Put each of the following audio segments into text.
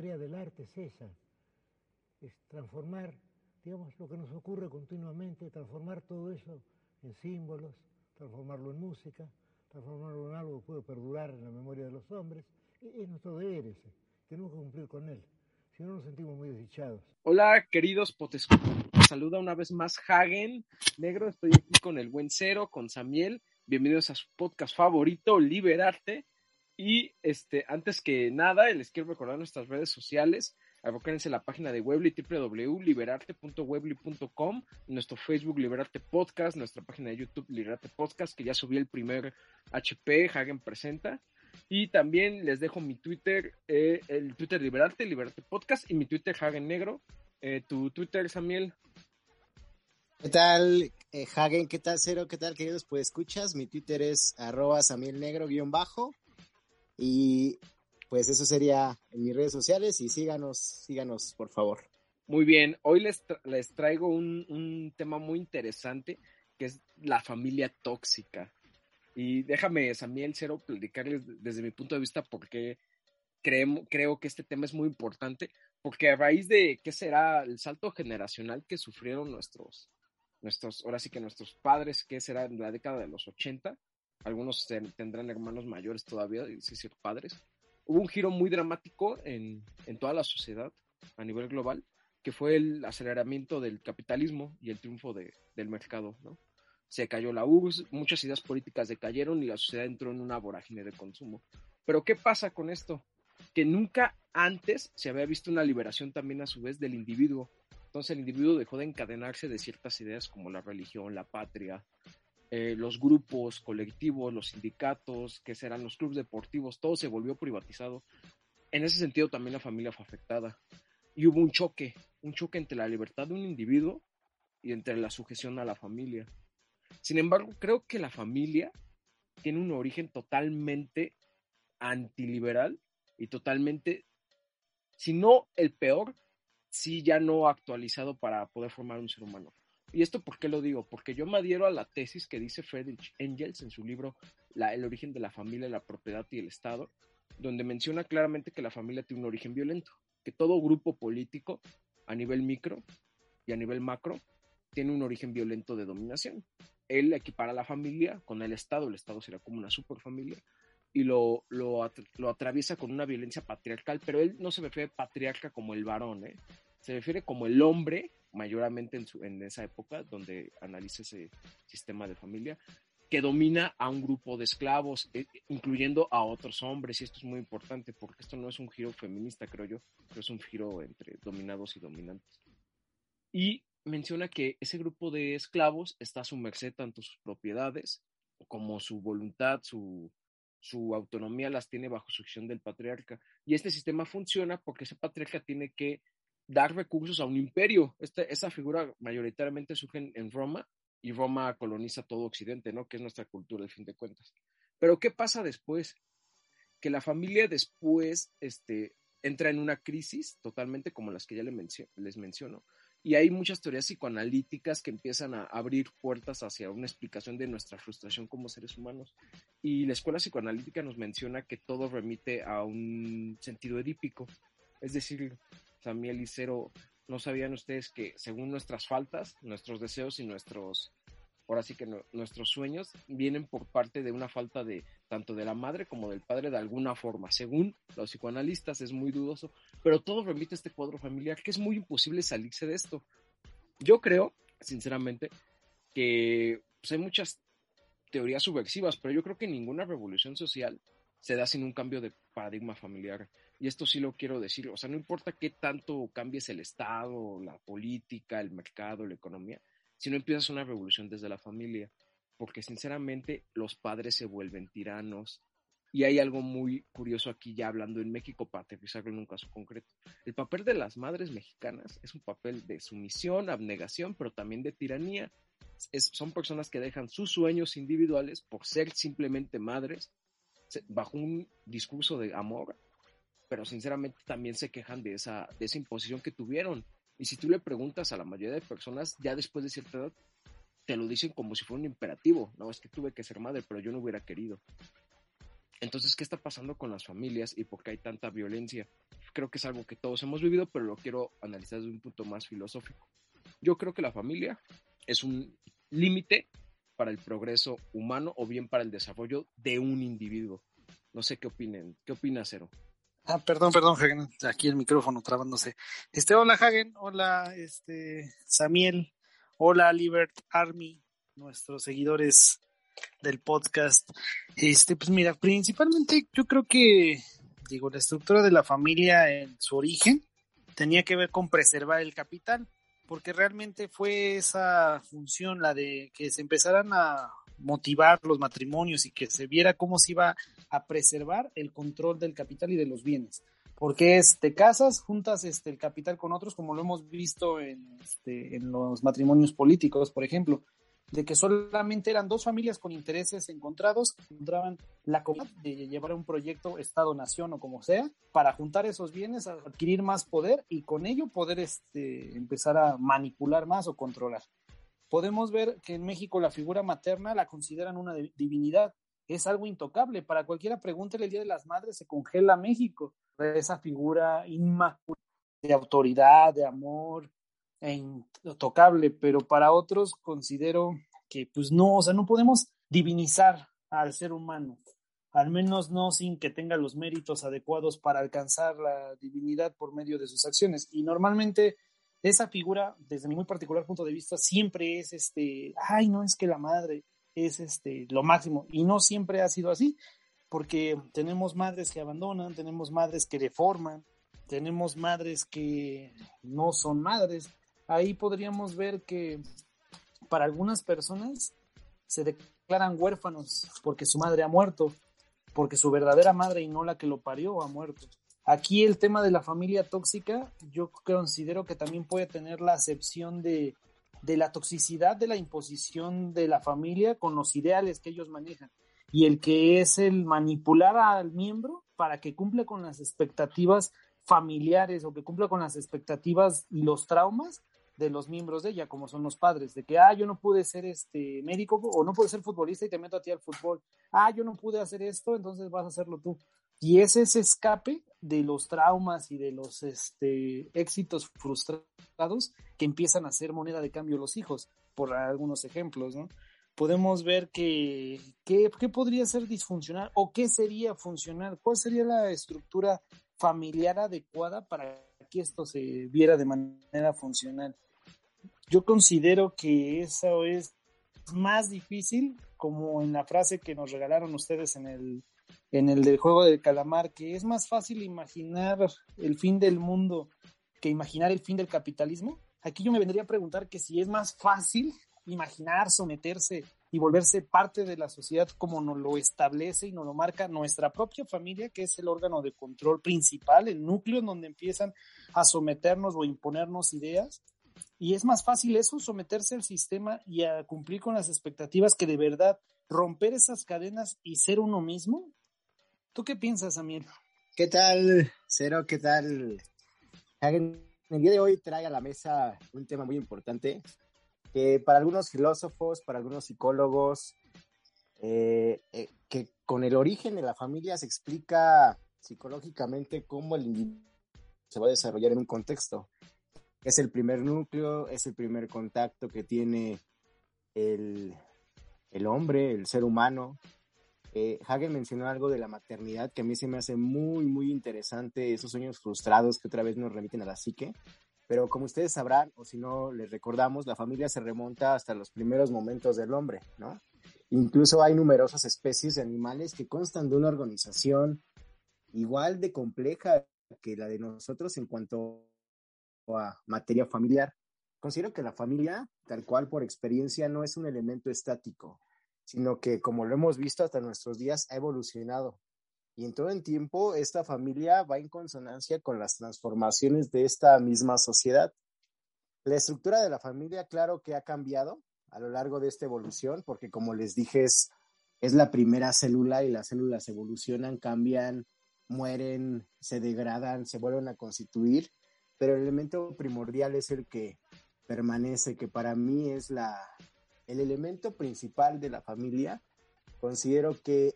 Tarea del arte es esa es transformar, digamos, lo que nos ocurre continuamente, transformar todo eso en símbolos, transformarlo en música, transformarlo en algo que puede perdurar en la memoria de los hombres. Es nuestro deber ese, tenemos que cumplir con él, si no nos sentimos muy desdichados. Hola, queridos potescos, saluda una vez más Hagen Negro, estoy aquí con el buen Cero, con Samiel, bienvenidos a su podcast favorito, Liberarte. Y este, antes que nada, les quiero recordar nuestras redes sociales abocárense a la página de Webly, www.liberarte.webly.com, nuestro Facebook Liberarte Podcast, nuestra página de YouTube Liberarte Podcast, que ya subí el primer HP, Hagen Presenta. Y también les dejo mi Twitter, eh, el Twitter Liberarte, Liberarte Podcast, y mi Twitter Hagen Negro. Eh, tu Twitter, Samuel. ¿Qué tal, eh, Hagen? ¿Qué tal, Cero? ¿Qué tal, queridos? Pues escuchas, mi Twitter es arroba Samuel Negro guion bajo. Y pues eso sería en mis redes sociales y síganos, síganos, por favor. Muy bien, hoy les, les traigo un, tema muy interesante que es la familia tóxica. Y déjame, Samuel Cero, platicarles desde mi punto de vista por qué creo, creo que este tema es muy importante, porque a raíz de qué será el salto generacional que sufrieron nuestros, nuestros, ahora sí que nuestros padres, que será en la década de los 80, algunos tendrán hermanos mayores todavía, es decir, padres, hubo un giro muy dramático en, toda la sociedad a nivel global, que fue el aceleramiento del capitalismo y el triunfo del mercado, ¿no? Se cayó la URSS, muchas ideas políticas decayeron y la sociedad entró en una vorágine de consumo. Pero ¿qué pasa con esto? Que nunca antes se había visto una liberación también a su vez del individuo. Entonces el individuo dejó de encadenarse de ciertas ideas como la religión, la patria, eh, los grupos colectivos, los sindicatos, que serán los clubes deportivos, todo se volvió privatizado. En ese sentido también la familia fue afectada. Y hubo un choque, un choque entre la libertad de un individuo y entre la sujeción a la familia. Sin embargo, creo que la familia tiene un origen totalmente antiliberal y totalmente, si no el peor, sí ya no actualizado para poder formar un ser humano. ¿Y esto por qué lo digo? Porque yo me adhiero a la tesis que dice Friedrich Engels en su libro El origen de la familia, la propiedad y el Estado, donde menciona claramente que la familia tiene un origen violento, que todo grupo político a nivel micro y a nivel macro tiene un origen violento de dominación. Él equipara a la familia con el Estado, el Estado será como una superfamilia, y lo, lo, lo atraviesa con una violencia patriarcal, pero él no se refiere patriarca como el varón, ¿eh? se refiere como el hombre mayormente en, su, en esa época donde analiza ese sistema de familia, que domina a un grupo de esclavos, eh, incluyendo a otros hombres, y esto es muy importante porque esto no es un giro feminista, creo yo, pero es un giro entre dominados y dominantes. Y menciona que ese grupo de esclavos está a su merced tanto sus propiedades como su voluntad, su, su autonomía las tiene bajo sucesión del patriarca. Y este sistema funciona porque ese patriarca tiene que dar recursos a un imperio. Este, esa figura mayoritariamente surge en, Roma y Roma coloniza todo Occidente, ¿no? Que es nuestra cultura, al fin de cuentas. Pero ¿qué pasa después? Que la familia después este, entra en una crisis totalmente como las que ya les menciono. Y hay muchas teorías psicoanalíticas que empiezan a abrir puertas hacia una explicación de nuestra frustración como seres humanos. Y la escuela psicoanalítica nos menciona que todo remite a un sentido edípico. Es decir, Samuel y Cero, ¿no sabían ustedes que según nuestras faltas, nuestros deseos y nuestros, ahora sí que nuestros sueños vienen por parte de una falta de tanto de la madre como del padre de alguna forma? Según los psicoanalistas es muy dudoso, pero todo remite a este cuadro familiar que es muy imposible salirse de esto. Yo creo, sinceramente, que pues, hay muchas teorías subversivas, pero yo creo que ninguna revolución social se da sin un cambio de paradigma familiar y esto sí lo quiero decir, o sea, no importa qué tanto cambies el Estado, la política, el mercado, la economía, si no empiezas una revolución desde la familia, porque sinceramente los padres se vuelven tiranos, Y hay algo muy curioso aquí ya hablando en México para aterrizarlo en un caso concreto. El papel de las madres mexicanas es un papel de sumisión, abnegación, pero también de tiranía. son personas que dejan sus sueños individuales por ser simplemente madres bajo un discurso de amor, pero sinceramente también se quejan de esa, de esa imposición que tuvieron. Y si tú le preguntas a la mayoría de personas, ya después de cierta edad, te lo dicen como si fuera un imperativo. No, es que tuve que ser madre, pero yo no hubiera querido. Entonces, ¿qué está pasando con las familias y por qué hay tanta violencia? Creo que es algo que todos hemos vivido, pero lo quiero analizar desde un punto más filosófico. Yo creo que la familia es un límite para el progreso humano o bien para el desarrollo de un individuo. No sé qué opinen. ¿Qué opina Cero? Ah, perdón, perdón, Hagen. Aquí el micrófono trabándose. Este, hola, Hagen. Hola, este, Samiel. Hola, Libert Army, nuestros seguidores del podcast. Este, pues mira, principalmente yo creo que, digo, la estructura de la familia en su origen tenía que ver con preservar el capital, porque realmente fue esa función la de que se empezaran a motivar los matrimonios y que se viera cómo se iba a preservar el control del capital y de los bienes. Porque es, te casas, juntas este, el capital con otros, como lo hemos visto en, este, en los matrimonios políticos, por ejemplo de que solamente eran dos familias con intereses encontrados que encontraban la comunidad de llevar un proyecto Estado-Nación o como sea, para juntar esos bienes, adquirir más poder y con ello poder este, empezar a manipular más o controlar. Podemos ver que en México la figura materna la consideran una divinidad, es algo intocable. Para cualquiera pregúntele el Día de las Madres, se congela México. Esa figura inmaculada de autoridad, de amor, e intocable, pero para otros considero que pues no, o sea, no podemos divinizar al ser humano, al menos no sin que tenga los méritos adecuados para alcanzar la divinidad por medio de sus acciones. Y normalmente esa figura, desde mi muy particular punto de vista, siempre es este, ay, no es que la madre es este lo máximo y no siempre ha sido así, porque tenemos madres que abandonan, tenemos madres que deforman, tenemos madres que no son madres, ahí podríamos ver que para algunas personas se declaran huérfanos porque su madre ha muerto, porque su verdadera madre y no la que lo parió ha muerto. Aquí el tema de la familia tóxica, yo considero que también puede tener la acepción de, de la toxicidad de la imposición de la familia con los ideales que ellos manejan y el que es el manipular al miembro para que cumpla con las expectativas familiares o que cumpla con las expectativas y los traumas de los miembros de ella, como son los padres, de que, ah, yo no pude ser este médico o no pude ser futbolista y te meto a ti al fútbol. Ah, yo no pude hacer esto, entonces vas a hacerlo tú. Y es ese escape de los traumas y de los este, éxitos frustrados que empiezan a ser moneda de cambio los hijos, por algunos ejemplos, ¿no? Podemos ver que, ¿qué podría ser disfuncional o qué sería funcional, cuál sería la estructura familiar adecuada para que esto se viera de manera funcional. Yo considero que eso es más difícil, como en la frase que nos regalaron ustedes en el, en el del juego del calamar, que es más fácil imaginar el fin del mundo que imaginar el fin del capitalismo. Aquí yo me vendría a preguntar que si es más fácil imaginar, someterse y volverse parte de la sociedad como nos lo establece y nos lo marca nuestra propia familia, que es el órgano de control principal, el núcleo en donde empiezan a someternos o imponernos ideas, y es más fácil eso, someterse al sistema y a cumplir con las expectativas que de verdad romper esas cadenas y ser uno mismo. ¿Tú qué piensas, Amiel? ¿Qué tal, Cero? ¿Qué tal? El día de hoy trae a la mesa un tema muy importante que para algunos filósofos, para algunos psicólogos, eh, eh, que con el origen de la familia se explica psicológicamente cómo el individuo se va a desarrollar en un contexto es el primer núcleo, es el primer contacto que tiene el, hombre, el ser humano. Eh, Hagen mencionó algo de la maternidad que a mí se me hace muy, muy interesante, esos sueños frustrados que otra vez nos remiten a la psique. Pero como ustedes sabrán, o si no les recordamos, la familia se remonta hasta los primeros momentos del hombre, ¿no? Incluso hay numerosas especies de animales que constan de una organización igual de compleja que la de nosotros en cuanto a materia familiar. Considero que la familia, tal cual por experiencia, no es un elemento estático, sino que, como lo hemos visto hasta nuestros días, ha evolucionado. y en todo el tiempo esta familia va en consonancia con las transformaciones de esta misma sociedad. La estructura de la familia, claro que ha cambiado a lo largo de esta evolución, porque como les dije, es, es la primera célula y las células evolucionan, cambian, mueren, se degradan, se vuelven a constituir, pero el elemento primordial es el que permanece, que para mí es la, el elemento principal de la familia. Considero que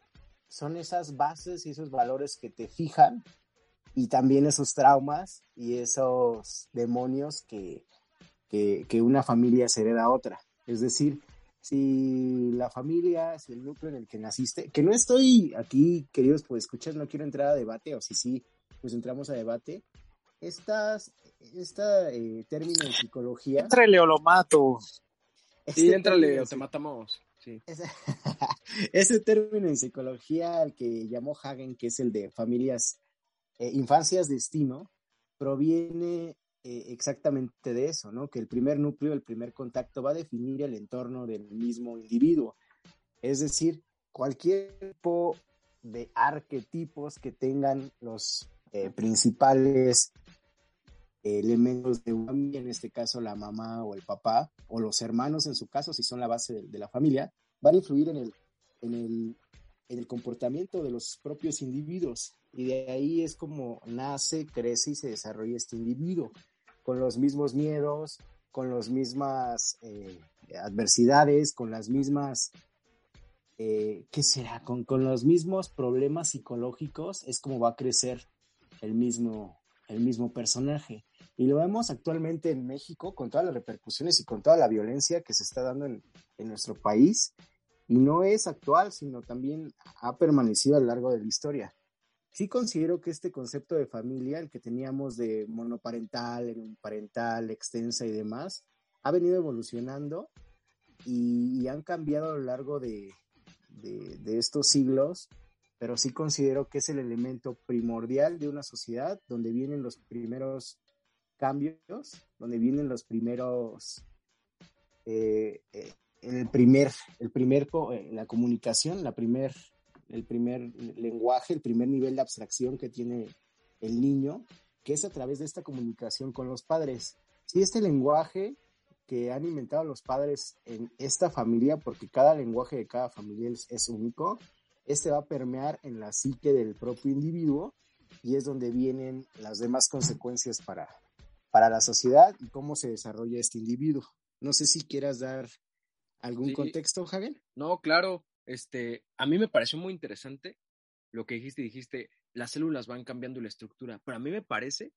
son esas bases y esos valores que te fijan y también esos traumas y esos demonios que, que, una familia se hereda a otra. Es decir, si la familia, si el núcleo en el que naciste, que no estoy aquí, queridos, pues escuchar, no quiero entrar a debate, o si sí, pues entramos a debate. Estas, este eh, término en psicología. Entrale o lo mato. Este sí, entrale o te matamos. Sí. Ese, término en psicología al que llamó Hagen, que es el de familias, eh, infancias destino, proviene eh, exactamente de eso, ¿no? Que el primer núcleo, el primer contacto va a definir el entorno del mismo individuo. Es decir, cualquier tipo de arquetipos que tengan los eh, principales elementos de familia, en este caso la mamá o el papá, o los hermanos en su caso, si son la base de, la familia, van a influir en el, en, el, en el comportamiento de los propios individuos. Y de ahí es como nace, crece y se desarrolla este individuo, con los mismos miedos, con las mismas eh, adversidades, con las mismas, eh, ¿qué será? Con, con los mismos problemas psicológicos, es como va a crecer el mismo, el mismo personaje. Y lo vemos actualmente en México con todas las repercusiones y con toda la violencia que se está dando en, nuestro país. Y no es actual, sino también ha permanecido a lo largo de la historia. Sí considero que este concepto de familia, el que teníamos de monoparental, parental, extensa y demás, ha venido evolucionando y, han cambiado a lo largo de, de estos siglos pero sí considero que es el elemento primordial de una sociedad donde vienen los primeros cambios, donde vienen los primeros, eh, eh, el primer, el primer, eh, la comunicación, la primer, el primer lenguaje, el primer nivel de abstracción que tiene el niño, que es a través de esta comunicación con los padres. Si este lenguaje que han inventado los padres en esta familia, porque cada lenguaje de cada familia es único, este va a permear en la psique del propio individuo y es donde vienen las demás consecuencias para, para la sociedad y cómo se desarrolla este individuo. No sé si quieras dar algún contexto, Hagen. No, claro. Este, a mí me pareció muy interesante lo que dijiste, dijiste, las células van cambiando la estructura, pero a mí me parece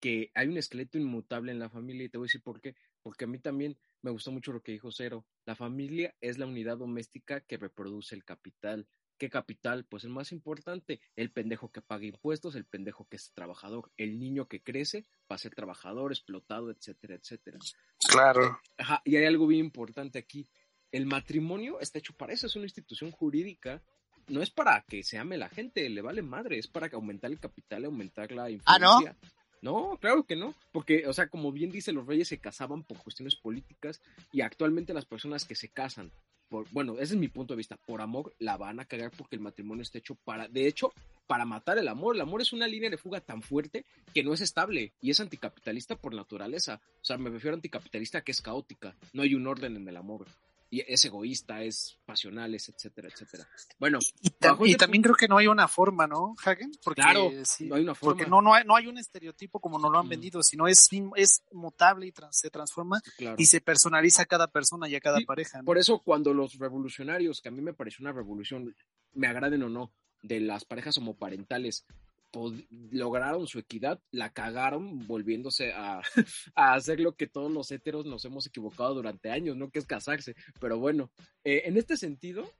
que hay un esqueleto inmutable en la familia y te voy a decir por qué, porque a mí también me gustó mucho lo que dijo Cero, la familia es la unidad doméstica que reproduce el capital, ¿Qué capital? Pues el más importante, el pendejo que paga impuestos, el pendejo que es trabajador, el niño que crece va a ser trabajador, explotado, etcétera, etcétera. Claro. Ajá, y hay algo bien importante aquí. El matrimonio está hecho para eso, es una institución jurídica. No es para que se ame la gente, le vale madre, es para aumentar el capital, aumentar la influencia. Ah, ¿no? No, claro que no, porque, o sea, como bien dice, los reyes se casaban por cuestiones políticas y actualmente las personas que se casan bueno, ese es mi punto de vista, por amor la van a cagar porque el matrimonio está hecho para, de hecho, para matar el amor. El amor es una línea de fuga tan fuerte que no es estable y es anticapitalista por naturaleza. O sea, me refiero a anticapitalista que es caótica. No hay un orden en el amor y es egoísta, es pasional, es etcétera, etcétera. Bueno, y, también creo que no hay una forma, ¿no, Hagen? Porque, claro, no hay una forma. Porque no, no, hay, no hay un estereotipo como nos lo han mm. vendido, sino es, es mutable y se transforma y se personaliza a cada persona y a cada pareja. Por eso cuando los revolucionarios, que a mí me pareció una revolución, me agraden o no, de las parejas homoparentales, lograron su equidad, la cagaron volviéndose a, hacer lo que todos los héteros nos hemos equivocado durante años, ¿no? Que es casarse. Pero bueno, eh, en este sentido,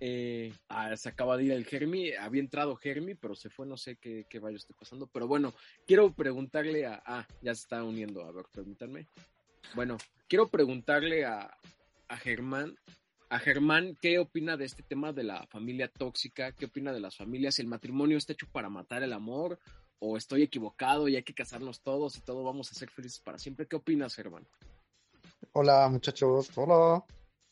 eh, ah, se acaba de ir el Germi, había entrado Germi, pero se fue, no sé qué, qué vaya esté pasando. Pero bueno, quiero preguntarle a... Ah, ya se está uniendo, a ver, permítanme. Bueno, quiero preguntarle a, a Germán a Germán, ¿qué opina de este tema de la familia tóxica? ¿Qué opina de las familias? ¿El matrimonio está hecho para matar el amor? ¿O estoy equivocado y hay que casarnos todos y todos vamos a ser felices para siempre? ¿Qué opinas, Germán? Hola, muchachos. Hola.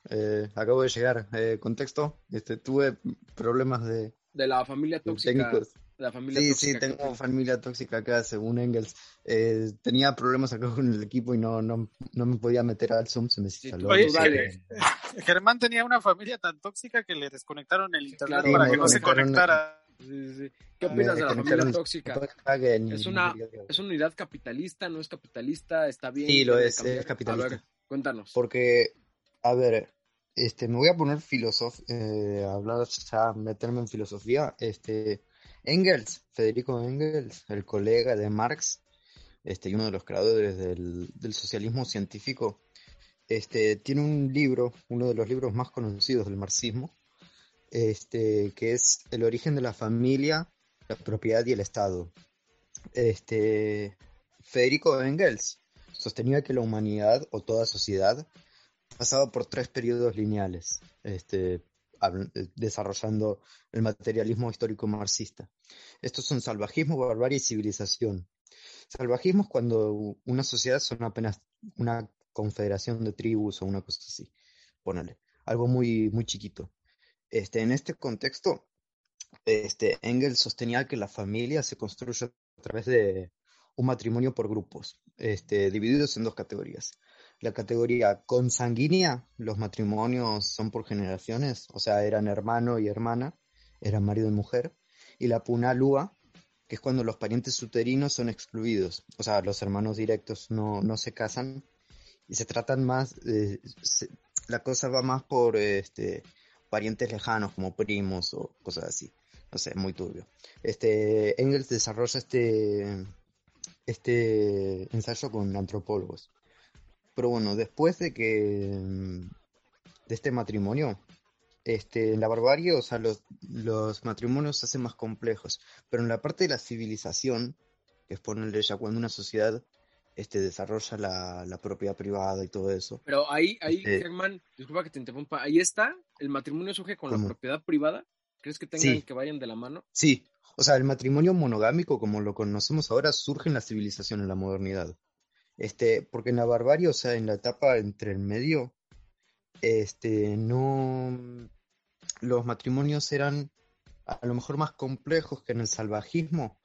Eh, acabo de llegar. Eh, contexto. Este, tuve problemas de, De la familia tóxica. técnicos. De la familia Sí, tóxica sí, tengo familia tóxica acá, según Engels. Eh, tenía problemas acá con el equipo y no, no, no me podía meter al Zoom, se me Sí, instaló. Oye, dale. Germán tenía una familia tan tóxica que le desconectaron el internet claro, para que no se conectara. Sí, sí, sí. ¿Qué Me opinas de la familia tóxica? Es una, es una unidad capitalista, no es capitalista, está bien. Sí, lo es, cambiar? es capitalista. A ver, cuéntanos. Porque, a ver, este, me voy a poner filosof, eh, hablar ya, meterme en filosofía. Este, Engels, Federico Engels, el colega de Marx, este, y uno de los creadores del, del socialismo científico, este, tiene un libro, uno de los libros más conocidos del marxismo, este, que es El origen de la familia, la propiedad y el Estado. Este, Federico Engels sostenía que la humanidad o toda sociedad pasaba por tres periodos lineales, este, desarrollando el materialismo histórico marxista. Estos son salvajismo, barbarie y civilización. Salvajismo cuando una sociedad son apenas una confederación de tribus o una cosa así, ponele, algo muy, muy chiquito. Este, en este contexto, este, Engels sostenía que la familia se construye a través de un matrimonio por grupos, este, divididos en dos categorías. La categoría consanguínea, los matrimonios son por generaciones, o sea, eran hermano y hermana, eran marido y mujer. Y la punalúa, que es cuando los parientes uterinos son excluidos, o sea, los hermanos directos no, no se casan y se tratan más, eh, la cosa va más por este, parientes lejanos como primos o cosas así. No sé, muy turbio. Este, Engels desarrolla este, este ensayo con antropólogos. Pero bueno, después de que mm, de este matrimonio, este, en la barbarie, o sea, los, los matrimonios se hacen más complejos. Pero en la parte de la civilización, que es ponerle ya cuando una sociedad este, desarrolla la, la propiedad privada y todo eso. Pero ahí, ahí, Este- Germán, disculpa que te interrumpa, ahí está, el matrimonio surge con la propiedad privada. ¿Crees que tengan Sí. que vayan de la mano? Sí, o sea, el matrimonio monogámico, como lo conocemos ahora, surge en la civilización, en la modernidad. Este, porque en la barbarie, o sea, en la etapa entre el medio, este, no, los matrimonios eran a lo mejor más complejos que en el salvajismo,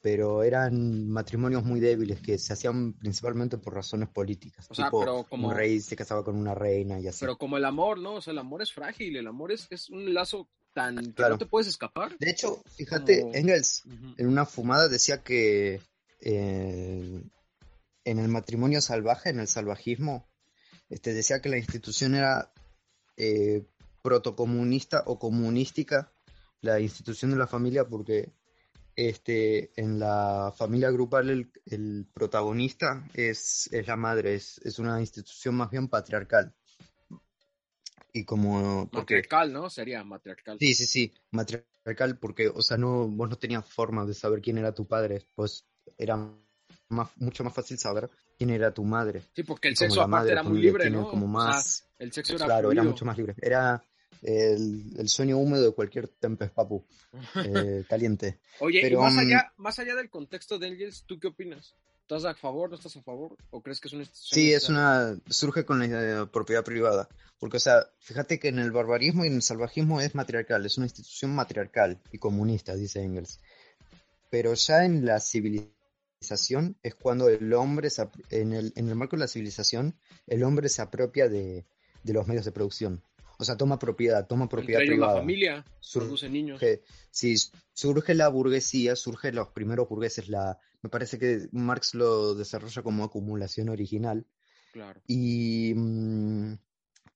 pero eran matrimonios muy débiles que se hacían principalmente por razones políticas. O sea, tipo, pero como- un rey se casaba con una reina y así. Pero como el amor, ¿no? O sea, el amor es frágil, el amor es, es un lazo tan que Claro. no te puedes escapar. De hecho, fíjate, Como- Engels en una fumada decía que eh, en el matrimonio salvaje, en el salvajismo, este, decía que la institución era eh, protocomunista o comunística, la institución de la familia, porque este, en la familia grupal el, el protagonista es, es la madre, es, es una institución más bien patriarcal. Y como... porque- Matriarcal, ¿no? Sería matriarcal. Sí, sí, sí, matriarcal, porque, o sea, no, vos no tenías forma de saber quién era tu padre, pues era más, mucho más fácil saber quién era tu madre. Sí, porque el sexo aparte madre, era muy libre, como más, el sexo era claro, era mucho más libre. Era el, el sueño húmedo de cualquier tempes papu, eh, caliente. Oye, Pero, y más mm, allá, más allá del contexto de Engels, ¿tú qué opinas? ¿Estás a favor, no estás a favor? ¿O crees que es una institución Sí, es una, surge con la propiedad privada, porque, o sea, fíjate que en el barbarismo y en el salvajismo es matriarcal, es una institución matriarcal y comunista, dice Engels. Pero ya en la civilización es cuando el hombre, se en el, en el marco de la civilización, el hombre se apropia de, de los medios de producción. O sea, toma propiedad, toma propiedad Entre ellos la privada. familia, Surge- niños. surge, sí, surge la burguesía, surge los primeros burgueses, la, me parece que Marx lo desarrolla como acumulación original, Claro. y mm,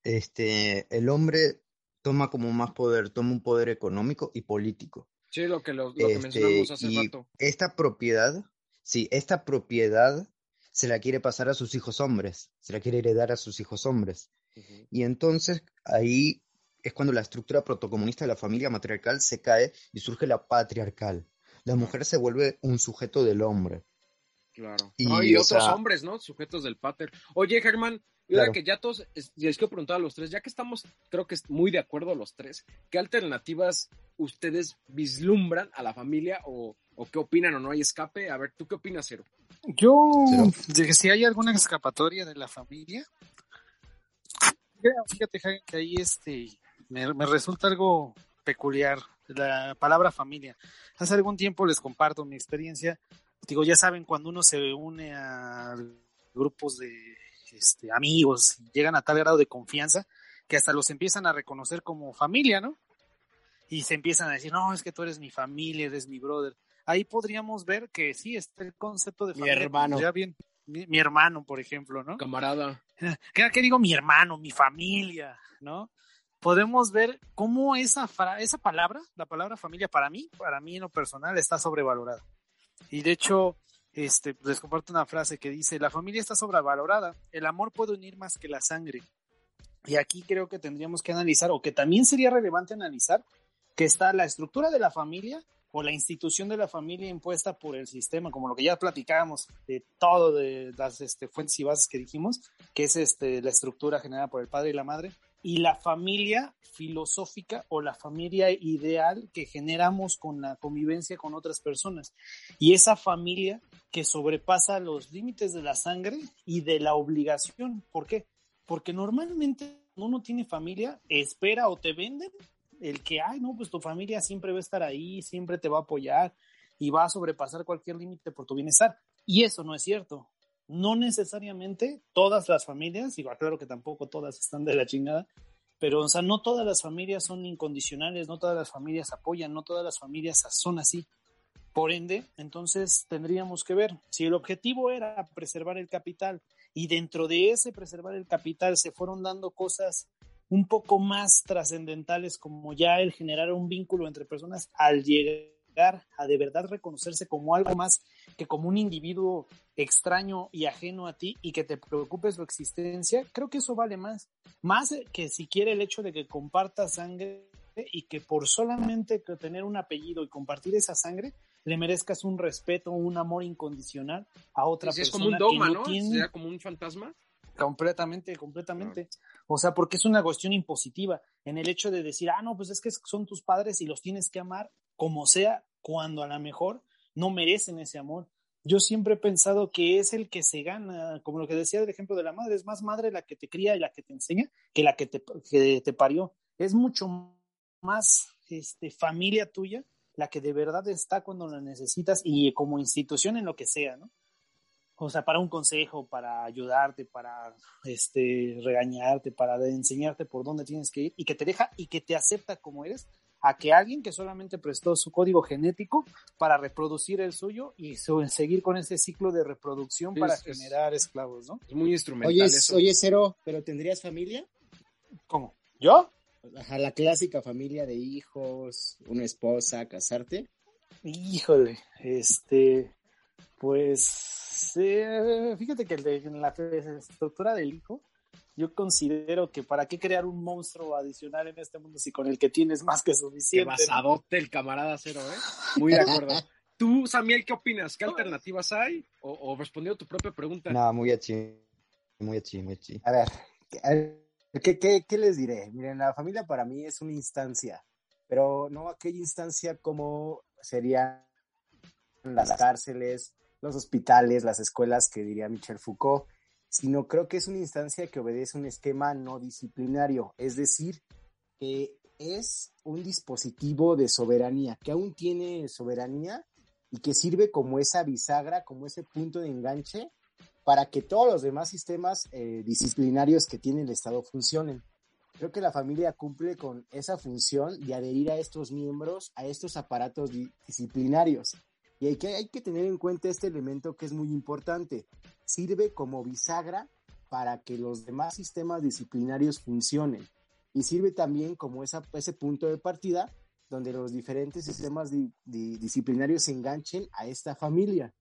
este, el hombre toma como más poder, toma un poder económico y político. Sí, lo que, lo, lo que Este, mencionamos hace y rato. esta propiedad, sí, esta propiedad se la quiere pasar a sus hijos hombres, se la quiere heredar a sus hijos hombres. Y entonces ahí es cuando la estructura protocomunista de la familia matriarcal se cae y surge la patriarcal. La mujer se vuelve un sujeto del hombre. Claro. Y, No, y o otros sea- hombres, ¿no? Sujetos del pater. Oye, Germán, Claro. que ya todos, es- les quiero preguntar a los tres, ya que estamos, creo que es muy de acuerdo los tres, ¿qué alternativas ustedes vislumbran a la familia o, o qué opinan o no hay escape? A ver, ¿tú qué opinas, Cero? Yo, de si hay alguna escapatoria de la familia, fíjate, Jaime, que ahí este, me, me resulta algo peculiar. la palabra familia. Hace algún tiempo les comparto mi experiencia. Digo, ya saben, cuando uno se une a grupos de este, amigos, llegan a tal grado de confianza que hasta los empiezan a reconocer como familia, ¿no? Y se empiezan a decir, no, es que tú eres mi familia, eres mi brother. Ahí podríamos ver que sí, está el concepto de familia. Mi hermano. Ya bien, mi, mi hermano, por ejemplo, ¿no? Camarada. ¿Qué, qué digo mi hermano, mi familia, ¿no? Podemos ver cómo esa, esa palabra, la palabra familia, para mí, para mí en lo personal, está sobrevalorada. Y de hecho, este, les comparto una frase que dice, la familia está sobrevalorada, el amor puede unir más que la sangre. Y aquí creo que tendríamos que analizar, o que también sería relevante analizar, que está la estructura de la familia o la institución de la familia impuesta por el sistema, como lo que ya platicábamos de todo de las este, fuentes y bases que dijimos, que es este, la estructura generada por el padre y la madre, y la familia filosófica o la familia ideal que generamos con la convivencia con otras personas. Y esa familia que sobrepasa los límites de la sangre y de la obligación. ¿Por qué? Porque normalmente uno tiene familia, espera o te venden el que, ay, no, pues tu familia siempre va a estar ahí, siempre te va a apoyar y va a sobrepasar cualquier límite por tu bienestar. Y eso no es cierto. No necesariamente todas las familias, igual claro que tampoco todas están de la chingada, pero o sea, no todas las familias son incondicionales, no todas las familias apoyan, no todas las familias son así. Por ende, entonces tendríamos que ver si el objetivo era preservar el capital y dentro de ese preservar el capital se fueron dando cosas un poco más trascendentales como ya el generar un vínculo entre personas al llegar a de verdad reconocerse como algo más que como un individuo extraño y ajeno a ti y que te preocupe su existencia, creo que eso vale más. Más que siquiera el hecho de que compartas sangre y que por solamente tener un apellido y compartir esa sangre le merezcas un respeto, un amor incondicional a otra Sí, es persona como un dogma, que ¿no? tiene Sería como un fantasma. Completamente, completamente. O sea, porque es una cuestión impositiva en el hecho de decir, ah, no, pues es que son tus padres y los tienes que amar como sea, cuando a lo mejor no merecen ese amor. Yo siempre he pensado que es el que se gana, como lo que decía del ejemplo de la madre, es más madre la que te cría y la que te enseña que la que te, que te parió. Es mucho más este, familia tuya la que de verdad está cuando la necesitas y como institución en lo que sea, ¿no? O sea, para un consejo, para ayudarte, para este, regañarte, para enseñarte por dónde tienes que ir y que te deja y que te acepta como eres, a que alguien que solamente prestó su código genético para reproducir el suyo y su- seguir con ese ciclo de reproducción Sí, para es- generar esclavos, ¿no? Es muy instrumental Oye, eso. oye, Cero, ¿pero tendrías familia? ¿Cómo? ¿Yo? Ajá, la clásica familia de hijos, una esposa, casarte. Híjole, este, pues, eh, fíjate que de- en la estructura del hijo, yo considero que para qué crear un monstruo adicional en este mundo si con el que tienes más que Qué suficiente. ¿no? basadote el camarada cero, ¿eh? Muy de acuerdo. Tú, Samuel, ¿qué opinas? ¿Qué alternativas hay? O, o respondiendo a tu propia pregunta. Nada, muy achi, muy achi, muy achi. A ver, a ver, ¿qué, qué, qué les diré? Miren, la familia para mí es una instancia, pero no aquella instancia como serían las cárceles, los hospitales, las escuelas que diría Michel Foucault, sino creo que es una instancia que obedece un esquema no disciplinario, es decir, que es un dispositivo de soberanía, que aún tiene soberanía y que sirve como esa bisagra, como ese punto de enganche para que todos los demás sistemas eh, disciplinarios que tiene el Estado funcionen. Creo que la familia cumple con esa función de adherir a estos miembros, a estos aparatos di- disciplinarios. Y hay que, hay que tener en cuenta este elemento que es muy importante. Sirve como bisagra para que los demás sistemas disciplinarios funcionen. Y sirve también como esa, ese punto de partida donde los diferentes sistemas di- di- disciplinarios se enganchen a esta familia.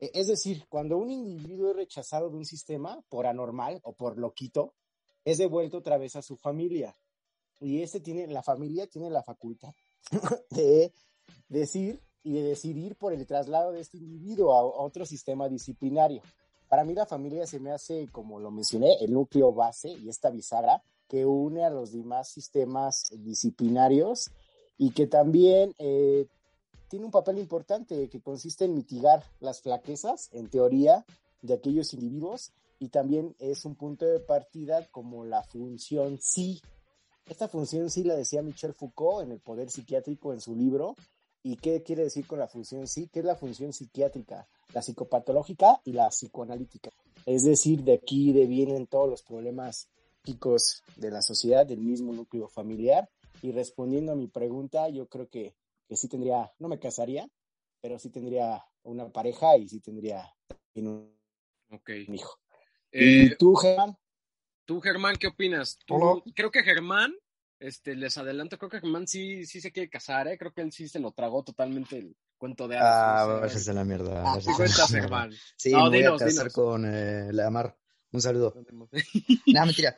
E- Es decir, cuando un individuo es rechazado de un sistema por anormal o por loquito, es devuelto otra vez a su familia. Y este tiene, la familia tiene la facultad de decir y de decidir por el traslado de este individuo a, otro sistema disciplinario. Para mí la familia se me hace, como lo mencioné, el núcleo base y esta bisagra que une a los demás sistemas disciplinarios y que también eh, tiene un papel importante que consiste en mitigar las flaquezas, en teoría, de aquellos individuos y también es un punto de partida como la función sí esta función sí la decía Michel Foucault en El Poder Psiquiátrico en su libro. ¿Y qué quiere decir con la función sí? ¿Qué es la función psiquiátrica? La psicopatológica y la psicoanalítica. Es decir, de aquí de vienen todos los problemas psíquicos de la sociedad, del mismo núcleo familiar. Y respondiendo a mi pregunta, yo creo que, que sí tendría, no me casaría, pero sí tendría una pareja y sí tendría un, hijo. Eh, ¿Y tú, Germán? Tú, Germán, ¿qué opinas? Tú-. Creo que Germán, este, les adelanto, creo que Germán sí, sí se quiere casar, ¿eh? Creo que él sí se lo tragó totalmente el cuento de Ah, hadas. no sé. váyase a la mierda. Ah, váyase ¿Qué a la cuentas. Germán? Sí, No, me voy dinos, a casar dinos. con eh, la Mar. Un saludo. Nada, mentira.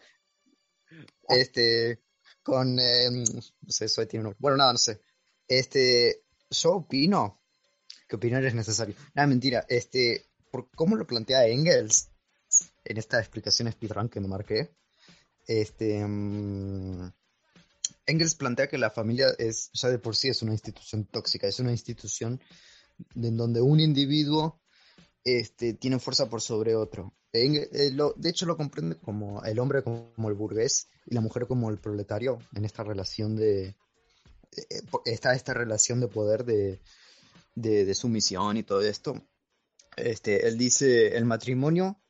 Este, con, eh, no sé, soy tiene un- Bueno, nada, no sé. Este, yo opino que opinar es necesario. Nada, mentira. Este, por cómo lo plantea Engels en esta explicación speedrun que me marqué, este, mm, Engels plantea que la familia es, ya de por sí es una institución tóxica, es una institución en donde un individuo este, tiene fuerza por sobre otro. Eng- eh, lo- de hecho, lo comprende como el hombre como el burgués y la mujer como el proletario en esta relación de. eh, po- está esta relación de poder de, de, de sumisión y todo esto. Este, él dice: el matrimonio,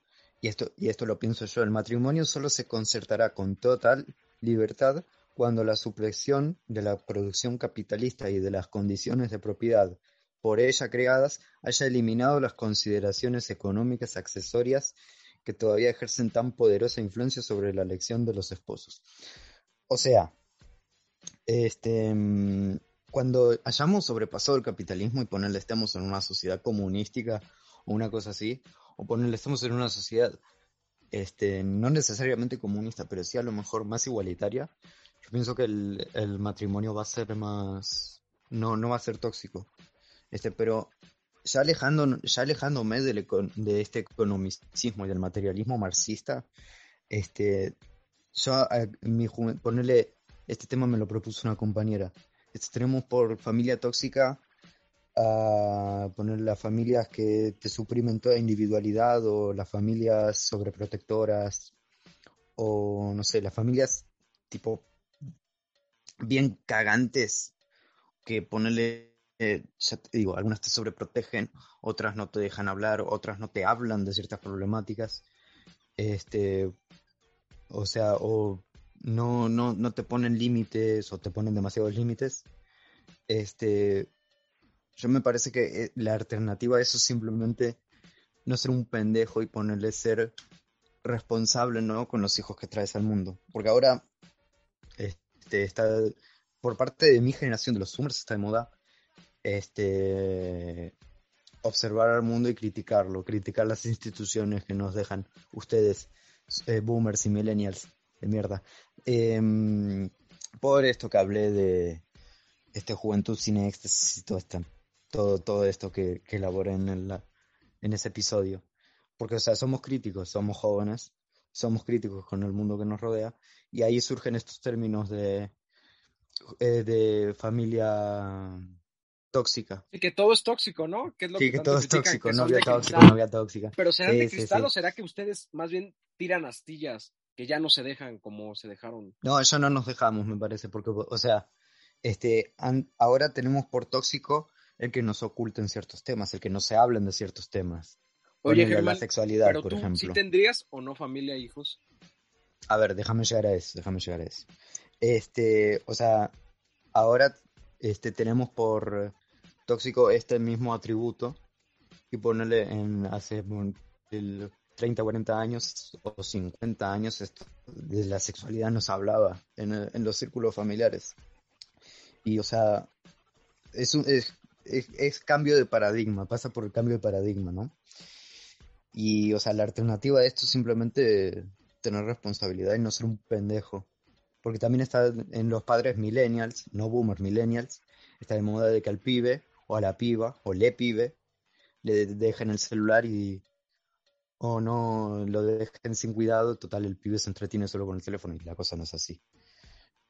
y esto, y esto lo pienso yo, el matrimonio solo se concertará con total libertad cuando la supresión de la producción capitalista y de las condiciones de propiedad por ella creadas haya eliminado las consideraciones económicas accesorias que todavía ejercen tan poderosa influencia sobre la elección de los esposos. O sea, este, cuando hayamos sobrepasado el capitalismo y ponerle estemos en una sociedad comunística o una cosa así, o ponerle estamos en una sociedad este, no necesariamente comunista, pero sí a lo mejor más igualitaria, yo pienso que el, el matrimonio va a ser más, no, no va a ser tóxico. Este, pero ya alejando, ya alejándome del de este economicismo y del materialismo marxista, este, yo mi ponerle este tema me lo propuso una compañera. Tenemos por familia tóxica a poner las familias que te suprimen toda individualidad o las familias sobreprotectoras o no sé, las familias tipo bien cagantes que ponerle, eh, ya te digo, algunas te sobreprotegen, otras no te dejan hablar, otras no te hablan de ciertas problemáticas, este, o sea, o no, no, no te ponen límites o te ponen demasiados límites, este, yo me parece que eh, la alternativa a eso es simplemente no ser un pendejo y ponerle ser responsable, ¿no? Con los hijos que traes al mundo, porque ahora, este, está por parte de mi generación, de los Zoomers, está de moda este, observar al mundo y criticarlo, criticar las instituciones que nos dejan ustedes, eh, boomers y millennials de mierda. Em, por esto que hablé de este juventud sin éxtasis y todo, esta- todo, todo esto que, que elaboré en, el- en ese episodio. Porque, o sea, somos críticos, somos jóvenes, somos críticos con el mundo que nos rodea, y ahí surgen estos términos de, eh, de familia tóxica. Y que todo es tóxico, ¿no? Que es lo Sí, que que todo es tóxico, novia tóxica, novia tóxica. Pero ¿serán Sí, de cristal sí. o será que ustedes más bien tiran astillas que ya no se dejan como se dejaron? No, ya no nos dejamos, me parece, porque, o sea, este, an- ahora tenemos por tóxico el que nos oculten ciertos temas, el que no se hablen de ciertos temas. Oye, Germán, la sexualidad, pero por tú ejemplo. sí tendrías o no familia e hijos. A ver, déjame llegar a eso, déjame llegar a eso. Este, o sea, ahora este, tenemos por tóxico este mismo atributo y ponerle en hace el 30, 40 años o 50 años esto, de la sexualidad no se hablaba en, en los círculos familiares. Y o sea, es, un, es, es, es cambio de paradigma, pasa por el cambio de paradigma, ¿no? Y, o sea, la alternativa a esto es simplemente tener responsabilidad y no ser un pendejo. Porque también está en los padres millennials, no boomers, millennials, está de moda de que al pibe o a la piba o le pibe le dejen el celular y o no lo dejen sin cuidado, total el pibe se entretiene solo con el teléfono y la cosa no es así.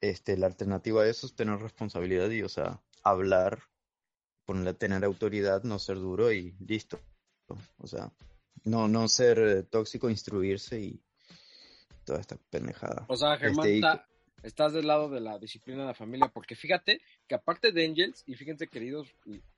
Este, la alternativa a eso es tener responsabilidad y, o sea, hablar, ponerle tener autoridad, no ser duro y listo. O sea, no, no ser eh, tóxico, instruirse y toda esta pendejada. O sea, Germán, Este, ta- estás del lado de la disciplina de la familia, porque fíjate que aparte de Angels, y fíjense queridos,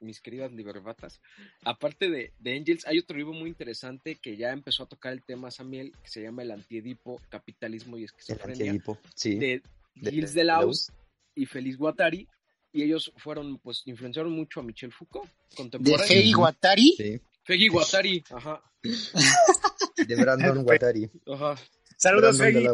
mis queridas liberbatas, aparte de, de, Angels, hay otro libro muy interesante que ya empezó a tocar el tema Samuel, que se llama El Antiedipo, Capitalismo y Esquizofrenia, sí. de, Gilles Deleuze y Félix Guattari, y ellos fueron, pues, influenciaron mucho a Michel Foucault, contemporáneo. ¿De Félix Guattari? Sí. Fegui Guattari, ajá. De Brandon. Ajá. Saludos, Fegui.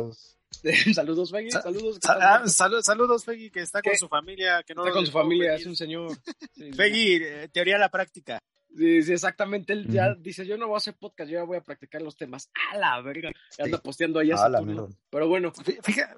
saludos, Fegui. Saludos. Ah, saludos, Fegui, que está con su familia. Que no está con su familia, es un señor. Sí, Fegui, eh, teoría de la práctica. Sí, sí, exactamente. Él ya dice, yo no voy a hacer podcast, yo ya voy a practicar los temas. A la verga. Anda posteando ahí a Pero bueno.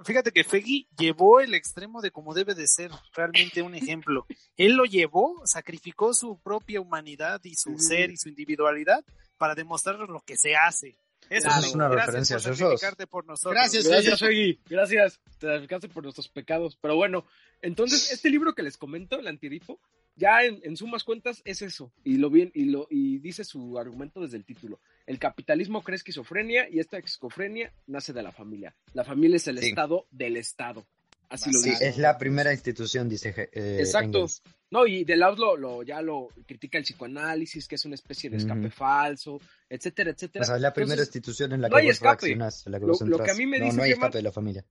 Fíjate, que Fegui llevó el extremo de cómo debe de ser realmente un ejemplo. Él lo llevó, sacrificó su propia humanidad y su ser y su individualidad para demostrar lo que se hace. Eso es una referencia por sacrificarte por nosotros. Gracias, gracias, Fegui. Gracias. Te sacrificaste por nuestros pecados. Pero bueno, entonces, este libro que les comento, el antidipo, ya en, sumas cuentas es eso, y lo bien, y lo, y dice su argumento desde el título. El capitalismo crea esquizofrenia y esta esquizofrenia nace de la familia. La familia es el estado del estado. Así lo dice. Es la primera institución, dice. Eh, Exacto. No, y de lo, lo, ya lo critica el psicoanálisis, que es una especie de escape falso, etcétera, etcétera. O sea, es la primera institución en la que no hay escape. La que lo, que a mí me dice no hay escape de la familia.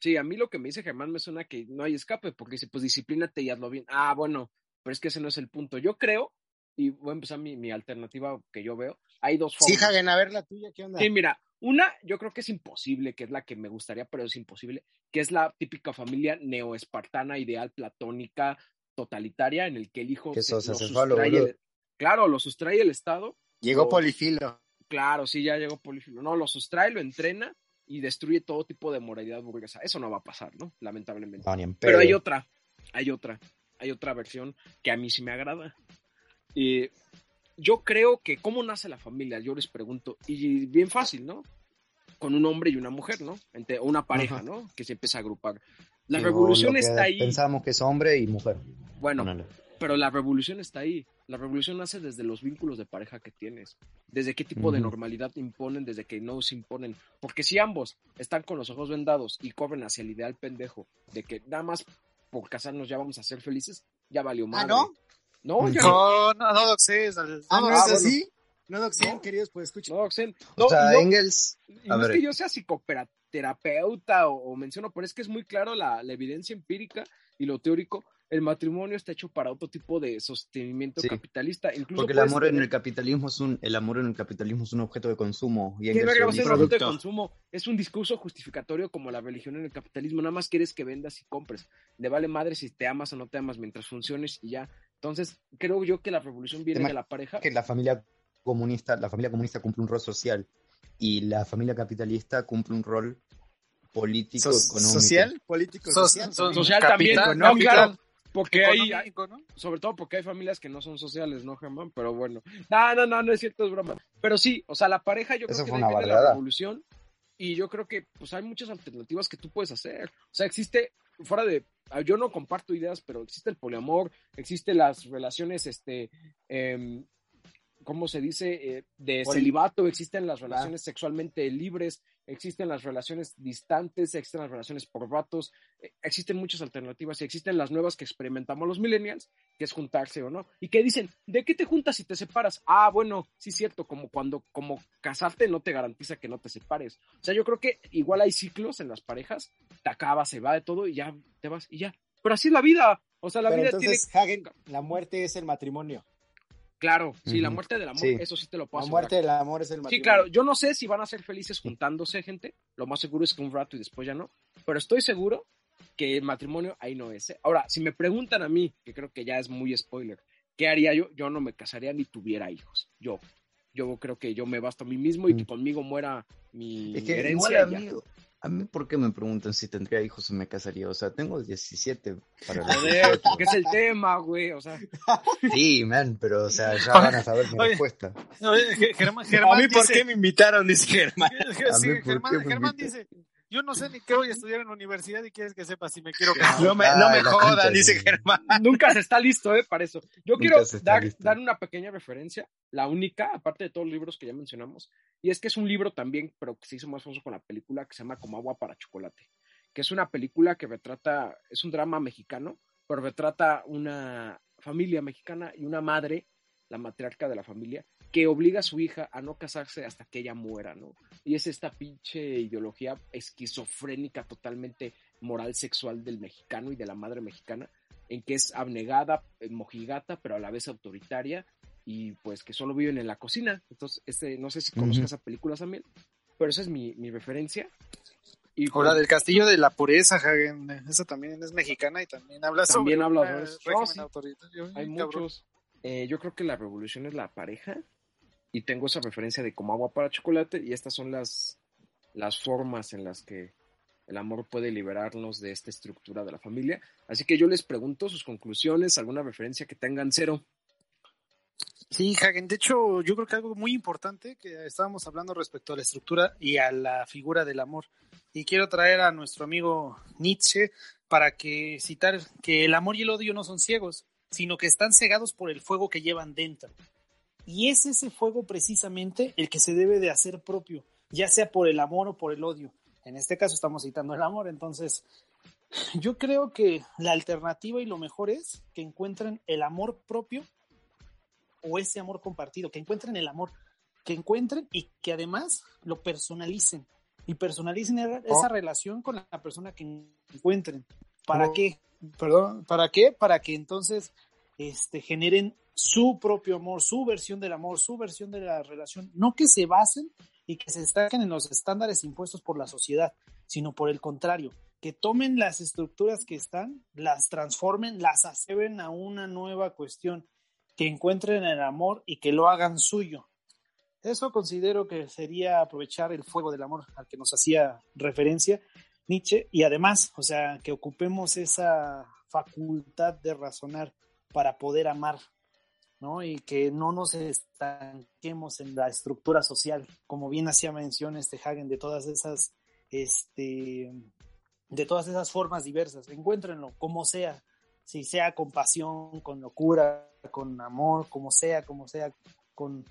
Sí, a mí lo que me dice Germán me suena que no hay escape, porque dice, pues disciplínate y hazlo bien. Ah, bueno, pero es que ese no es el punto. Yo creo, y voy a empezar mi, alternativa que yo veo, hay dos formas. Sí, Hagen, a ver la tuya, ¿qué onda? Sí, mira, una yo creo que es imposible, que es la que me gustaría, pero es imposible, que es la típica familia neoespartana, ideal, platónica, totalitaria, en el que el hijo se, lo sustrae claro, lo sustrae el Estado. Llegó Polifilo. Claro, sí, ya llegó Polifilo. No, lo sustrae, lo entrena y destruye todo tipo de moralidad burguesa. Eso no va a pasar, ¿no? Lamentablemente. pero hay otra, hay otra hay otra versión que a mí sí me agrada. y yo creo que cómo nace la familia, yo les pregunto, y bien fácil, ¿no? Con un hombre y una mujer, ¿no? Entre una pareja, ¿no? Que se empieza a agrupar. La revolución está ahí. Pensamos que es hombre y mujer. Bueno, pero la revolución está ahí. La revolución nace desde los vínculos de pareja que tienes, desde qué tipo de normalidad imponen, desde que no se imponen. Porque si ambos están con los ojos vendados y corren hacia el ideal pendejo de que nada más por casarnos ya vamos a ser felices, ya valió ¿Ah, madre. no? No, ya no, no, no, doxes. Ah, no, es así. No doxen, queridos, pues escuchen. No doxen. No, o sea, Engels. Y no es que yo sea psicoterapeuta o, o, menciono, pero es que es muy claro la, la evidencia empírica y lo teórico el matrimonio está hecho para otro tipo de sostenimiento capitalista. Incluso porque el amor en el capitalismo es un, el amor en el capitalismo es un objeto de consumo. Y ¿Qué es un objeto de consumo? Es un discurso justificatorio como la religión en el capitalismo. Nada más quieres que vendas y compres. Le vale madre si te amas o no te amas mientras funciones y ya. Entonces, creo yo que la revolución viene de la pareja. Que la familia comunista, la familia comunista cumple un rol social y la familia capitalista cumple un rol político, económico. ¿Social? Político, social. social también. No, claro. Porque hay, sobre todo porque hay familias que no son sociales, ¿no, Germán? Pero bueno, no, no, no, no es cierto, es broma. Pero sí, o sea, la pareja yo creo que viene de la revolución y yo creo que pues hay muchas alternativas que tú puedes hacer. O sea, existe, fuera de, yo no comparto ideas, pero existe el poliamor, existe las relaciones, este, eh, ¿cómo se dice? Eh, de celibato, existen las relaciones sexualmente libres, existen las relaciones distantes, existen las relaciones por vatos, eh, existen muchas alternativas y existen las nuevas que experimentamos los millennials, que es juntarse o no. Y que dicen, ¿de qué te juntas si te separas? Ah, bueno, sí es cierto, como cuando, como casarte no te garantiza que no te separes. O sea, yo creo que igual hay ciclos en las parejas, te acaba, se va de todo y ya te vas y ya. Pero así es la vida. O sea, la vida entonces, Hagen, la muerte es el matrimonio. Claro, sí, la muerte del amor, eso sí te lo puedo La muerte del amor es el matrimonio. Sí, claro, yo no sé si van a ser felices juntándose, gente. Lo más seguro es que un rato y después ya no. Pero estoy seguro que el matrimonio ahí no es. ¿eh? Ahora, si me preguntan a mí, que creo que ya es muy spoiler, ¿qué haría yo? Yo no me casaría ni tuviera hijos. Yo. Yo creo que yo me basto a mí mismo y que conmigo muera mi herencia. A mí, ¿por qué me preguntan si tendría hijos o me casaría? O sea, tengo 17 para Joder, porque es el tema, güey, o sea. Sí, man, pero, o sea, ya van a saber mi respuesta. Germán, Germán, ¿A mí por qué me invitaron? Dice Germán. Sí, Germán, Germán dice, yo no sé ni qué voy a estudiar en la universidad y quieres que sepa si me quiero casar. No me, no me jodan, dice Germán. Nunca se está listo, ¿eh? Para eso. Yo quiero dar, dar, una pequeña referencia, la única, aparte de todos los libros que ya mencionamos, y es que es un libro también, pero que se hizo más famoso con la película, que se llama Como agua para chocolate que es una película que retrata, es un drama mexicano, pero retrata una familia mexicana y una madre, la matriarca de la familia, que obliga a su hija a no casarse hasta que ella muera, ¿no? Y es esta pinche ideología esquizofrénica totalmente moral sexual del mexicano y de la madre mexicana, en que es abnegada, eh, mojigata, pero a la vez autoritaria y pues que solo viven en la cocina. Entonces, este, no sé si conozcas esa película también, pero esa es mi, mi referencia. Y o la pues del Castillo de la Pureza, Hagen. Esa también es mexicana y también habla también sobre habla régimen autoritario. Hay muchos. Eh, yo creo que la revolución es la pareja y tengo esa referencia de como agua para chocolate y estas son las, las formas en las que el amor puede liberarnos de esta estructura de la familia. Así que yo les pregunto sus conclusiones, alguna referencia que tengan cero. Sí, Hagen, de hecho yo creo que algo muy importante que estábamos hablando respecto a la estructura y a la figura del amor y quiero traer a nuestro amigo Nietzsche para que citar que el amor y el odio no son ciegos, sino que están cegados por el fuego que llevan dentro. Y es ese fuego precisamente el que se debe de hacer propio, ya sea por el amor o por el odio. En este caso estamos citando el amor, entonces yo creo que la alternativa y lo mejor es que encuentren el amor propio o ese amor compartido, que encuentren el amor, que encuentren y que además lo personalicen y personalicen esa oh. relación con la persona que encuentren. ¿Para oh. qué? Perdón, ¿para qué? Para que entonces este, generen su propio amor, su versión del amor, su versión de la relación, no que se basen y que se destaquen en los estándares impuestos por la sociedad, sino por el contrario, que tomen las estructuras que están, las transformen, las aseben a una nueva cuestión, que encuentren el amor y que lo hagan suyo. Eso considero que sería aprovechar el fuego del amor al que nos hacía referencia Nietzsche y además, o sea, que ocupemos esa facultad de razonar para poder amar, ¿no? Y que no nos estanquemos en la estructura social, como bien hacía mención este Hagen de todas esas, este, de todas esas formas diversas. Encuéntrenlo, como sea, si sea con pasión, con locura, con amor, como sea, como sea, con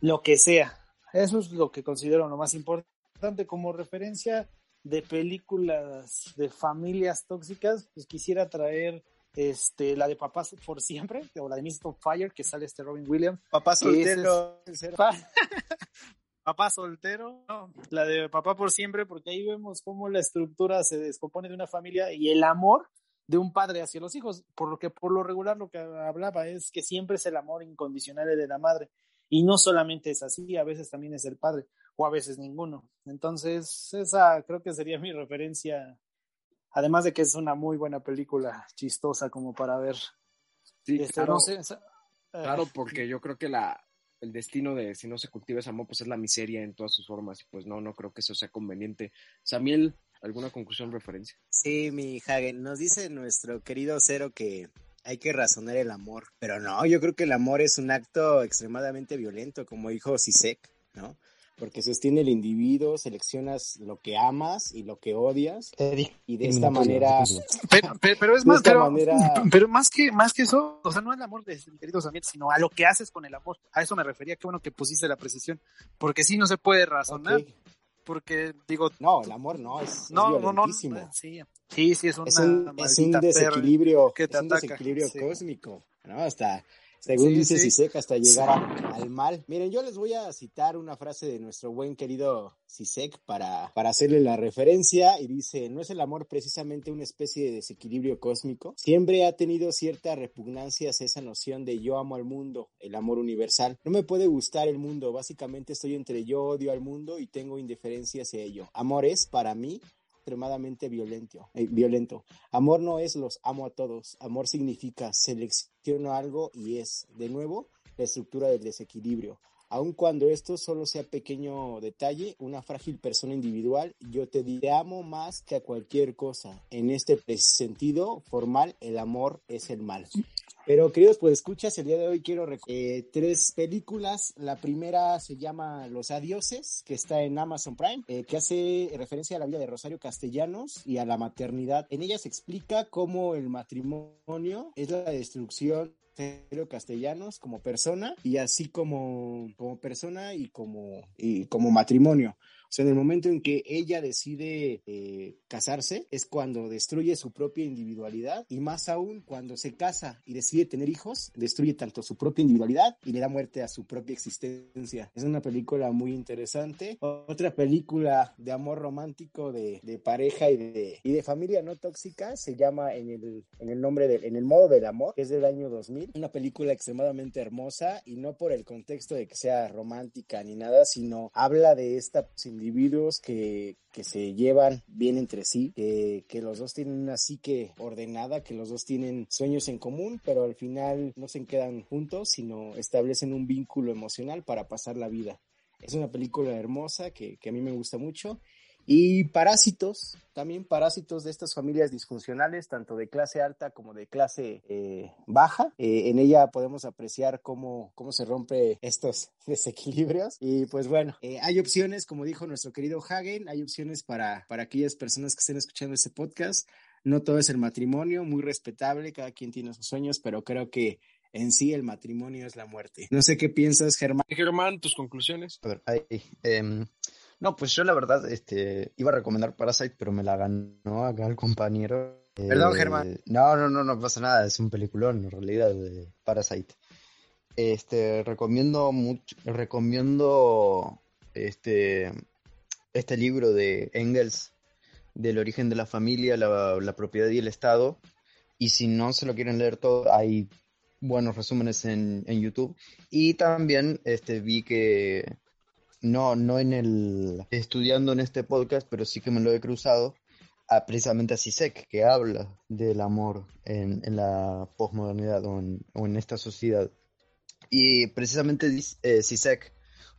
lo que sea. Eso es lo que considero lo más importante como referencia de películas de familias tóxicas, pues quisiera traer este, la de Papás por Siempre, o la de Mist of Fire, que sale este Robin Williams. Papá soltero. papá soltero, la de Papá por Siempre, porque ahí vemos cómo la estructura se descompone de una familia y el amor de un padre hacia los hijos, por lo que por lo regular lo que hablaba es que siempre es el amor incondicional de la madre. Y no solamente es así, a veces también es el padre, o a veces ninguno. Entonces, esa creo que sería mi referencia, además de que es una muy buena película, chistosa como para ver. Sí, este, claro, claro, eh, porque yo creo que la, el destino de si no se cultiva ese amor, pues es la miseria en todas sus formas, y pues no, no creo que eso sea conveniente. Samuel, ¿alguna conclusión, referencia? Sí, mi Hagen, nos dice nuestro querido Cero que hay que razonar el amor. Pero no, yo creo que el amor es un acto extremadamente violento, como dijo Sisek, ¿no? Porque sostiene el individuo, seleccionas lo que amas y lo que odias, y de esta manera. Pero, es más, pero, pero, más que más que eso, o sea, no el amor de queridos amigos, sino a lo que haces con el amor. A eso me refería, qué bueno que pusiste la precisión, porque sí no se puede razonar porque digo... No, el amor no, es, no, no, no, sí, sí, es, una es un, es un desequilibrio, es un desequilibrio cósmico, ¿no? Hasta según dice Sisek, hasta llegar al mal. Miren, yo les voy a citar una frase de nuestro buen querido Sisek para, para hacerle la referencia y dice, ¿no es el amor precisamente una especie de desequilibrio cósmico? Siempre ha tenido cierta repugnancia hacia esa noción de yo amo al mundo, el amor universal. No me puede gustar el mundo, básicamente estoy entre yo odio al mundo y tengo indiferencia hacia ello. Amor es, para mí, extremadamente violento, eh, violento. Amor no es los amo a todos. Amor significa selecciono algo y es, de nuevo, la estructura del desequilibrio. Aun cuando esto solo sea pequeño detalle, una frágil persona individual, yo te diré amo más que a cualquier cosa. En este sentido formal, el amor es el mal. Pero queridos, pues escuchas, el día de hoy quiero eh, tres películas. La primera se llama Los Adioses, que está en Amazon Prime, eh, que hace referencia a la vida de Rosario Castellanos y a la maternidad. En ella se explica cómo el matrimonio es la destrucción Cero Castellanos como persona y así como, como persona y como, y como matrimonio. O sea, en el momento en que ella decide eh, casarse es cuando destruye su propia individualidad y más aún cuando se casa y decide tener hijos, destruye tanto su propia individualidad y le da muerte a su propia existencia. Es una película muy interesante. Otra película de amor romántico, de, de pareja y de, y de familia no tóxica se llama en el, en el nombre de, en el modo del amor, que es del año 2000. Una película extremadamente hermosa y no por el contexto de que sea romántica ni nada, sino habla de esta individuos que, que se llevan bien entre sí, que, que, los dos tienen una psique ordenada, que los dos tienen sueños en común, pero al final no se quedan juntos, sino establecen un vínculo emocional para pasar la vida. Es una película hermosa que, que a mí me gusta mucho y parásitos, también parásitos de estas familias disfuncionales, tanto de clase alta como de clase eh, baja. Eh, en ella podemos apreciar cómo, cómo se rompe estos desequilibrios. Y pues bueno, eh, hay opciones, como dijo nuestro querido Hagen, hay opciones para, para aquellas personas que estén escuchando este podcast. No todo es el matrimonio, muy respetable, cada quien tiene sus sueños, pero creo que en sí el matrimonio es la muerte. No sé qué piensas, Germán. Germán, tus conclusiones. A ver, ahí, eh, no, pues yo la verdad este, iba a recomendar Parasite, pero me la ganó acá el compañero. Perdón, eh, Germán. No, no, no, no pasa nada, es un peliculón en realidad de Parasite. Este, recomiendo mucho, recomiendo este, este libro de Engels, del origen de la familia, la, la propiedad y el Estado. Y si no se lo quieren leer todo, hay buenos resúmenes en, en YouTube. Y también este, vi que no, no en el estudiando en este podcast, pero sí que me lo he cruzado a, precisamente a Sisek, que habla del amor en, en la posmodernidad o en, o en, esta sociedad. Y precisamente eh,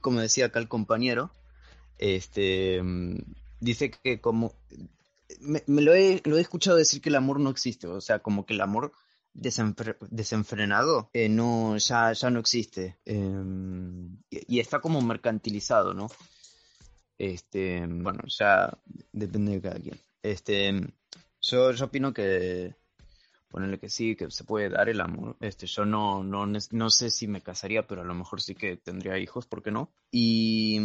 como decía acá el compañero, este, dice que como... Me, me lo, he, lo he escuchado decir que el amor no existe, o sea, como que el amor desenfrenado eh, no, ya, ya no existe. Eh, y, está como mercantilizado, ¿no? Este, bueno, ya depende de cada quien. Este, yo, yo opino que ponerle que sí, que se puede dar el amor. Este, yo no, no, no sé si me casaría, pero a lo mejor sí que tendría hijos, ¿por qué no? Y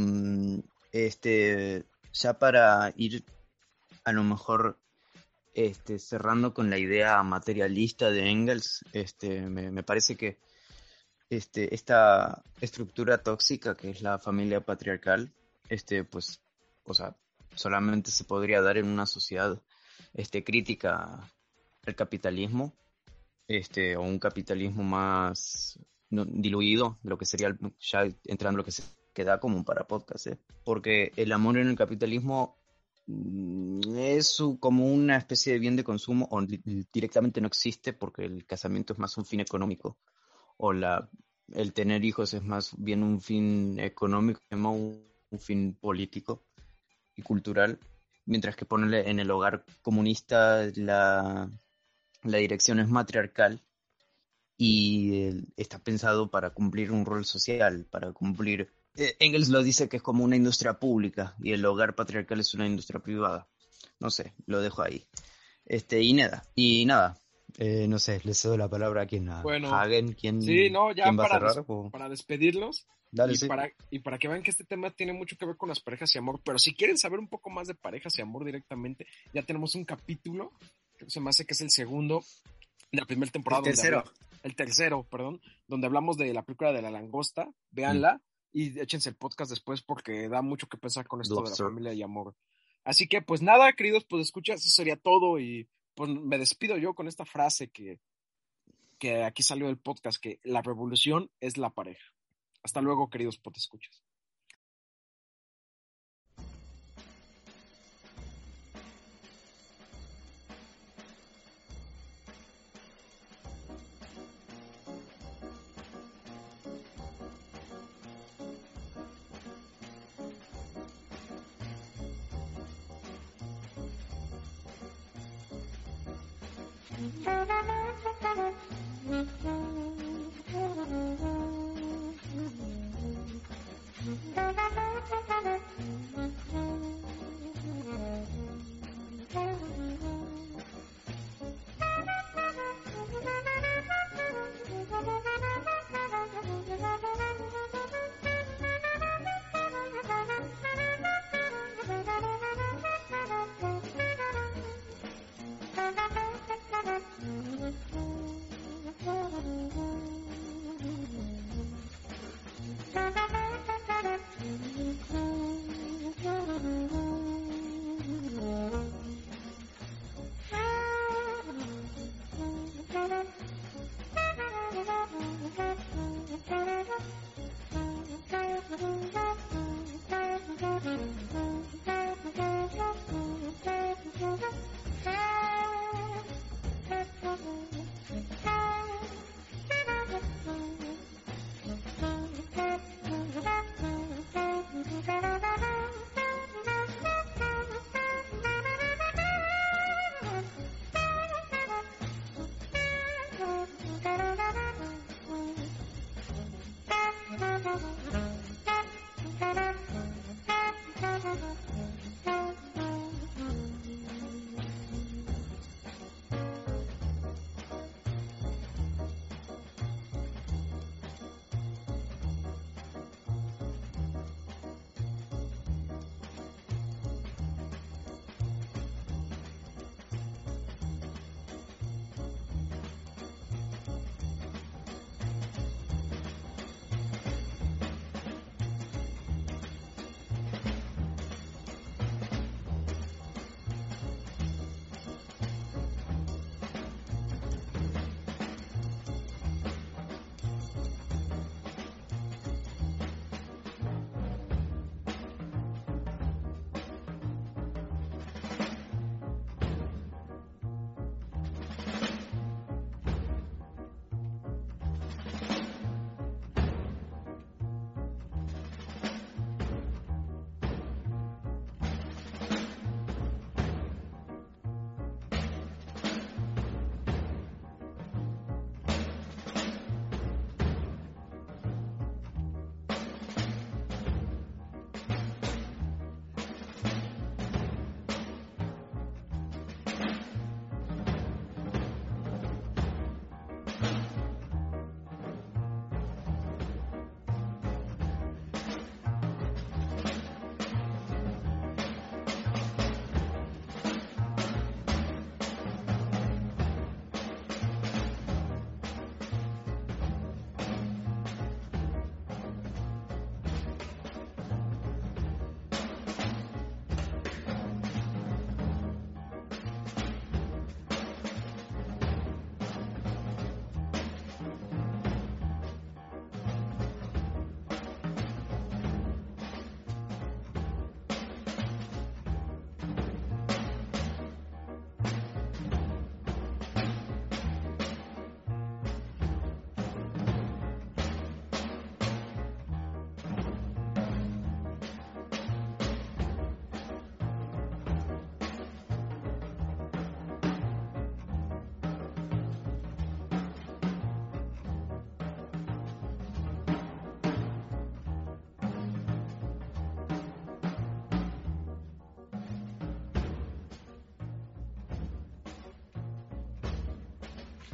este, ya para ir a lo mejor este, cerrando con la idea materialista de Engels, este, me, parece que este, esta estructura tóxica que es la familia patriarcal, este, pues, o sea, solamente se podría dar en una sociedad este, crítica al capitalismo, este, o un capitalismo más diluido, lo que sería ya entrando lo que se queda común para podcast, ¿eh? porque el amor en el capitalismo es como una especie de bien de consumo o directamente no existe porque el casamiento es más un fin económico. O la el tener hijos es más bien un fin económico un, un fin político y cultural. Mientras que ponerle en el hogar comunista la, la dirección es matriarcal y está pensado para cumplir un rol social, para cumplir Engels lo dice que es como una industria pública y el hogar patriarcal es una industria privada. No sé, lo dejo ahí. Este, y nada, y nada. Eh, no sé, le cedo la palabra a quien a bueno, Hagen, ¿quién, sí, no, ya para, cerrar? para despedirlos. Dale, y, sí. para, y para que vean que este tema tiene mucho que ver con las parejas y amor, pero si quieren saber un poco más de parejas y amor directamente, ya tenemos un capítulo, que se me hace que es el segundo de la primera temporada. El tercero. Hablamos, el tercero, perdón, donde hablamos de la película de la langosta, véanla. Mm y échense el podcast después porque da mucho que pensar con esto Lobster. de la familia y amor. Así que pues nada, queridos, pues escucha, eso sería todo y pues me despido yo con esta frase que, que aquí salió del podcast, que la revolución es la pareja. Hasta luego, queridos escuchas. Thank you. Mm-hmm.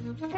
Yeah.